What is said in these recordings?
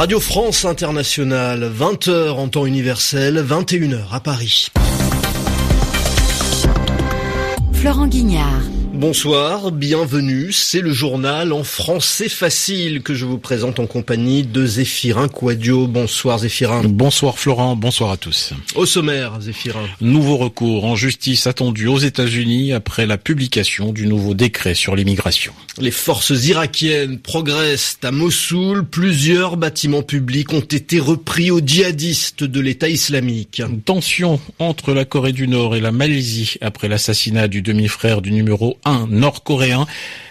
Radio France Internationale, 20h en temps universel, 21h à Paris. Florent Guignard. Bonsoir, bienvenue. C'est le journal en français facile que je vous présente en compagnie de Zéphirin Quadio. Bonsoir Zéphirin. Bonsoir Florent, bonsoir à tous. Au sommaire, Zéphirin. Nouveau recours en justice attendu aux États-Unis après la publication du nouveau décret sur l'immigration. Les forces irakiennes progressent à Mossoul. Plusieurs bâtiments publics ont été repris aux djihadistes de l'État islamique. Tension entre la Corée du Nord et la Malaisie après l'assassinat du demi-frère du numéro 1 nord-coréen.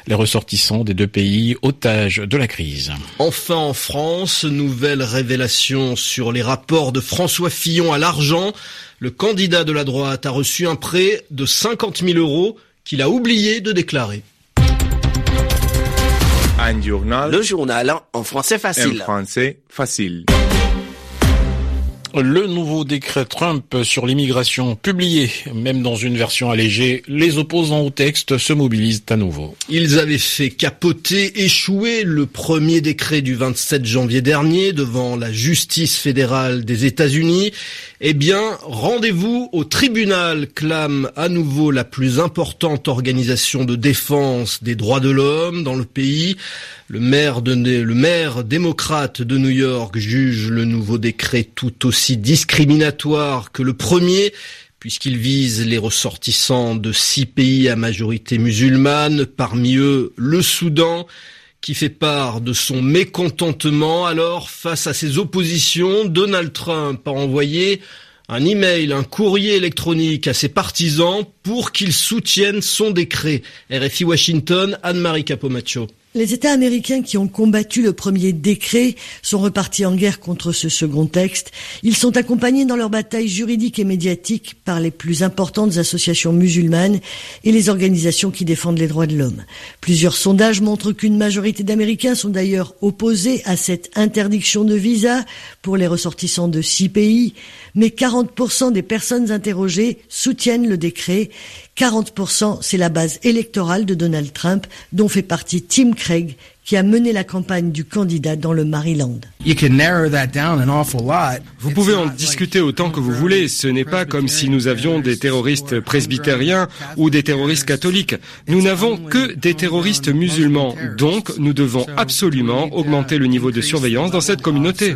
Les ressortissants des deux pays otages de la crise. Enfin en France, nouvelle révélation sur les rapports de François Fillon à l'argent. Le candidat de la droite a reçu un prêt de 50 000 euros qu'il a oublié de déclarer. Un journal. Le journal en français En facile. français facile. Le nouveau décret Trump sur l'immigration publié, même dans une version allégée, les opposants au texte se mobilisent à nouveau. Ils avaient fait capoter, échouer le premier décret du 27 janvier dernier devant la justice fédérale des États-Unis. Eh bien, rendez-vous au tribunal, clame à nouveau la plus importante organisation de défense des droits de l'homme dans le pays. Le maire, le maire démocrate de New York juge le nouveau décret tout aussi discriminatoire que le premier puisqu'il vise les ressortissants de six pays à majorité musulmane, parmi eux le Soudan, qui fait part de son mécontentement. Alors, face à ces oppositions, Donald Trump a envoyé un email, un courrier électronique à ses partisans pour qu'ils soutiennent son décret. RFI Washington, Anne-Marie Capomaccio. Les États américains qui ont combattu le premier décret sont repartis en guerre contre ce second texte. Ils sont accompagnés dans leur bataille juridique et médiatique par les plus importantes associations musulmanes et les organisations qui défendent les droits de l'homme. Plusieurs sondages montrent qu'une majorité d'Américains sont d'ailleurs opposés à cette interdiction de visa pour les ressortissants de six pays, mais 40% des personnes interrogées soutiennent le décret 40%, c'est la base électorale de Donald Trump, dont fait partie Tim Craig, qui a mené la campagne du candidat dans le Maryland. Vous pouvez en discuter autant que vous voulez. Ce n'est pas comme si nous avions des terroristes presbytériens ou des terroristes catholiques. Nous n'avons que des terroristes musulmans. Donc, nous devons absolument augmenter le niveau de surveillance dans cette communauté.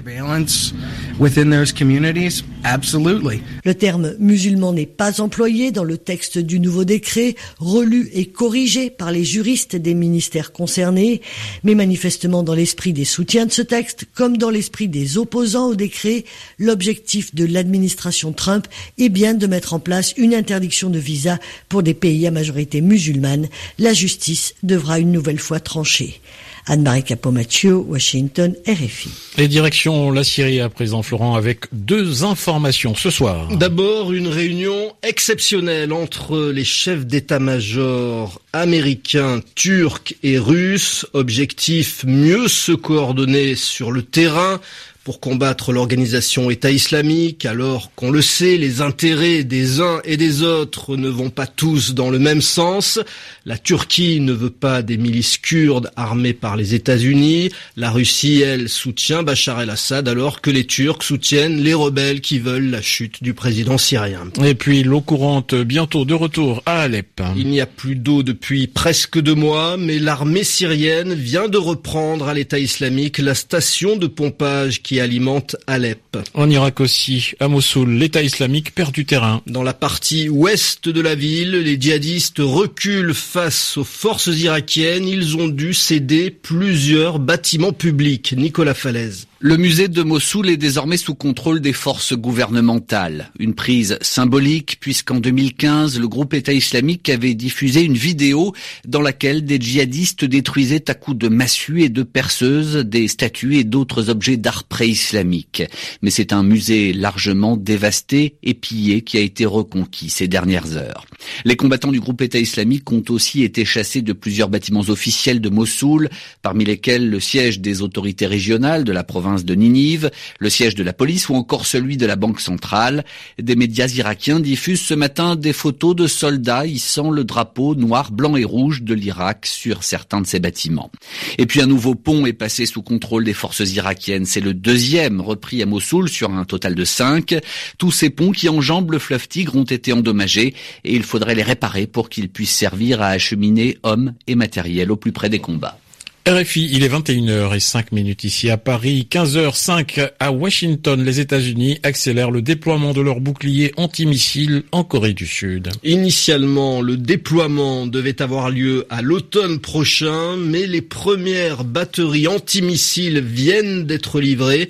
Le terme musulman n'est pas employé dans le texte du nouveau décret, relu et corrigé par les juristes des ministères concernés, mais manifestement dans l'esprit des soutiens de ce texte, comme dans l'esprit des opposants au décret, l'objectif de l'administration Trump est bien de mettre en place une interdiction de visa pour des pays à majorité musulmane. La justice devra une nouvelle fois trancher. Anne-Marie Capomaccio, Washington, RFI. Et direction la Syrie à présent, Florent, avec deux informations ce soir. D'abord, une réunion exceptionnelle entre les chefs d'état-major américains, turcs et russes. Objectif, mieux se coordonner sur le terrain pour combattre l'organisation État islamique, alors qu'on le sait, les intérêts des uns et des autres ne vont pas tous dans le même sens. La Turquie ne veut pas des milices kurdes armées par les États-Unis. La Russie, elle, soutient Bachar el-Assad, alors que les Turcs soutiennent les rebelles qui veulent la chute du président syrien. Et puis l'eau courante bientôt de retour à Alep. Il n'y a plus d'eau depuis presque deux mois, mais l'armée syrienne vient de reprendre à l'État islamique la station de pompage qui alimente Alep. En Irak aussi, à Mossoul, l'État islamique perd du terrain. Dans la partie ouest de la ville, les djihadistes reculent face aux forces irakiennes. Ils ont dû céder plusieurs bâtiments publics. Nicolas Falaise. Le musée de Mossoul est désormais sous contrôle des forces gouvernementales. Une prise symbolique puisqu'en 2015, le groupe État islamique avait diffusé une vidéo dans laquelle des djihadistes détruisaient à coups de massues et de perceuses des statues et d'autres objets d'art pré-islamique. Mais c'est un musée largement dévasté et pillé qui a été reconquis ces dernières heures. Les combattants du groupe État islamique ont aussi été chassés de plusieurs bâtiments officiels de Mossoul, parmi lesquels le siège des autorités régionales de la province province de Ninive, le siège de la police ou encore celui de la Banque centrale. Des médias irakiens diffusent ce matin des photos de soldats hissant le drapeau noir, blanc et rouge de l'Irak sur certains de ces bâtiments. Et puis un nouveau pont est passé sous contrôle des forces irakiennes. C'est le deuxième repris à Mossoul sur un total de cinq. Tous ces ponts qui enjambent le fleuve Tigre ont été endommagés et il faudrait les réparer pour qu'ils puissent servir à acheminer hommes et matériel au plus près des combats. RFI, il est 21h05 minutes ici à Paris, 15h05 à Washington. Les États-Unis accélèrent le déploiement de leurs boucliers antimissiles en Corée du Sud. Initialement, le déploiement devait avoir lieu à l'automne prochain, mais les premières batteries antimissiles viennent d'être livrées.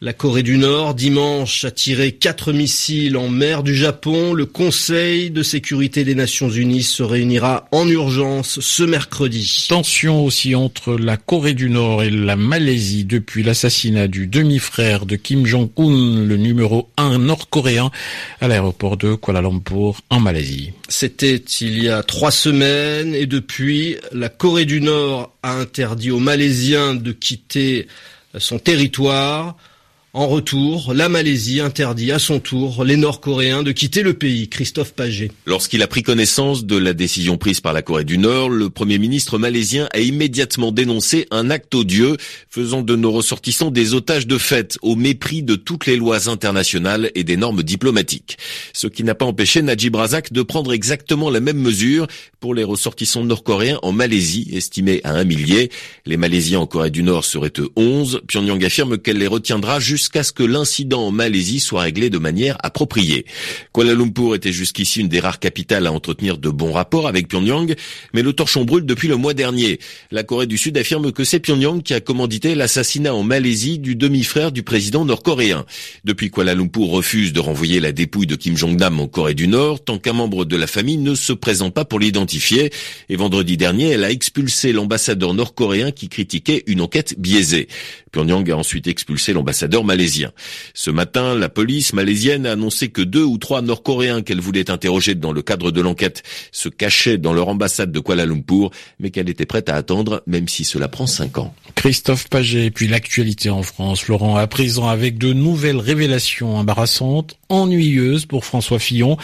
La Corée du Nord, dimanche, a tiré quatre missiles en mer du Japon. Le Conseil de sécurité des Nations Unies se réunira en urgence ce mercredi. Tension aussi entre la Corée du Nord et la Malaisie depuis l'assassinat du demi-frère de Kim Jong-un, le numéro 1 nord-coréen, à l'aéroport de Kuala Lumpur en Malaisie. C'était il y a trois semaines et depuis, la Corée du Nord a interdit aux Malaisiens de quitter son territoire. En retour, la Malaisie interdit à son tour les Nord-Coréens de quitter le pays. Christophe Paget. Lorsqu'il a pris connaissance de la décision prise par la Corée du Nord, le Premier ministre malaisien a immédiatement dénoncé un acte odieux faisant de nos ressortissants des otages de fait au mépris de toutes les lois internationales et des normes diplomatiques. Ce qui n'a pas empêché Najib Razak de prendre exactement la même mesure pour les ressortissants nord-coréens en Malaisie, estimés à un millier. Les Malaisiens en Corée du Nord seraient eux 11. Pyongyang affirme qu'elle les retiendra juste jusqu'à ce que l'incident en Malaisie soit réglé de manière appropriée. Kuala Lumpur était jusqu'ici une des rares capitales à entretenir de bons rapports avec Pyongyang, mais le torchon brûle depuis le mois dernier. La Corée du Sud affirme que c'est Pyongyang qui a commandité l'assassinat en Malaisie du demi-frère du président nord-coréen. Depuis Kuala Lumpur refuse de renvoyer la dépouille de Kim Jong-nam en Corée du Nord tant qu'un membre de la famille ne se présente pas pour l'identifier. Et vendredi dernier, elle a expulsé l'ambassadeur nord-coréen qui critiquait une enquête biaisée. Pyongyang a ensuite expulsé l'ambassadeur malaisien. Ce matin, la police malaisienne a annoncé que deux ou trois Nord-Coréens qu'elle voulait interroger dans le cadre de l'enquête se cachaient dans leur ambassade de Kuala Lumpur, mais qu'elle était prête à attendre, même si cela prend cinq ans. Christophe Paget, puis l'actualité en France. Laurent, à présent, avec de nouvelles révélations embarrassantes, ennuyeuses pour François Fillon.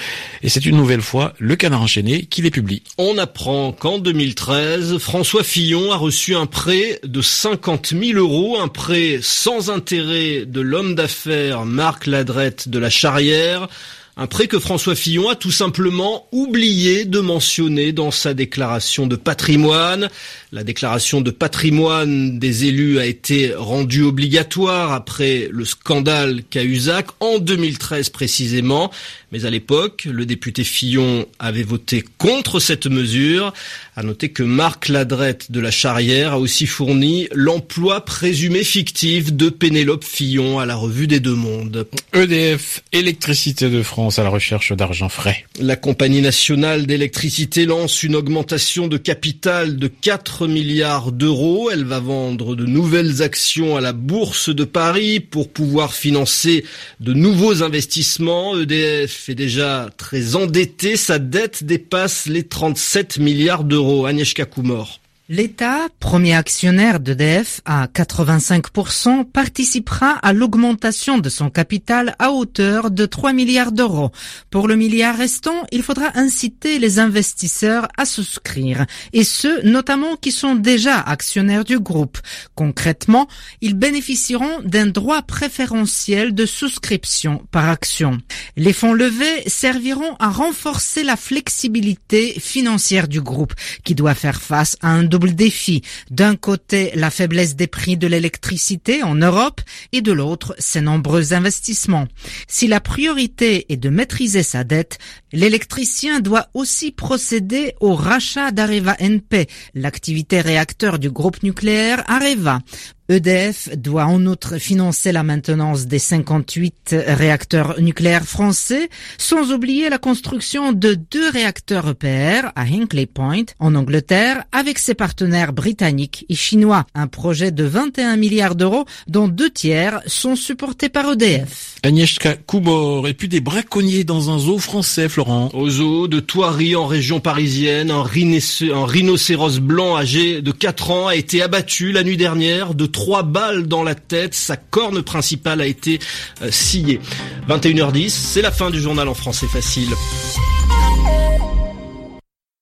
Et c'est une nouvelle fois le canard enchaîné qui les publie. On apprend qu'en 2013, François Fillon a reçu un prêt de 50 000 euros, un prêt sans intérêt de l'homme d'affaires Marc Ladrette de la Charrière, un prêt que François Fillon a tout simplement oublié de mentionner dans sa déclaration de patrimoine. La déclaration de patrimoine des élus a été rendue obligatoire après le scandale Cahuzac en 2013 précisément. Mais à l'époque, le député Fillon avait voté contre cette mesure. À noter que Marc Ladrette de la Charrière a aussi fourni l'emploi présumé fictif de Pénélope Fillon à la revue des Deux Mondes. EDF, Électricité de France à la recherche d'argent frais. La compagnie nationale d'électricité lance une augmentation de capital de 4 milliards d'euros. Elle va vendre de nouvelles actions à la bourse de Paris pour pouvoir financer de nouveaux investissements. EDF est déjà très endetté. Sa dette dépasse les 37 milliards d'euros. Agnieszka Kumor. L'État, premier actionnaire d'EDF à 85%, participera à l'augmentation de son capital à hauteur de 3 milliards d'euros. Pour le milliard restant, il faudra inciter les investisseurs à souscrire, et ceux notamment qui sont déjà actionnaires du groupe. Concrètement, ils bénéficieront d'un droit préférentiel de souscription par action. Les fonds levés serviront à renforcer la flexibilité financière du groupe, qui doit faire face à un double défi. D'un côté, la faiblesse des prix de l'électricité en Europe et de l'autre, ses nombreux investissements. Si la priorité est de maîtriser sa dette, l'électricien doit aussi procéder au rachat d'Areva NP, l'activité réacteur du groupe nucléaire Areva. EDF doit en outre financer la maintenance des 58 réacteurs nucléaires français, sans oublier la construction de deux réacteurs EPR à Hinkley Point, en Angleterre, avec ses partenaires britanniques et chinois. Un projet de 21 milliards d'euros, dont deux tiers sont supportés par EDF. Agnieszka Kubor, et puis des braconniers dans un zoo français, Florent. Au zoo de Thoiry, en région parisienne, un, rhinocéros blanc âgé de 4 ans a été abattu la nuit dernière de trois balles dans la tête. Sa corne principale a été euh, sciée. 21h10, c'est la fin du journal en français facile.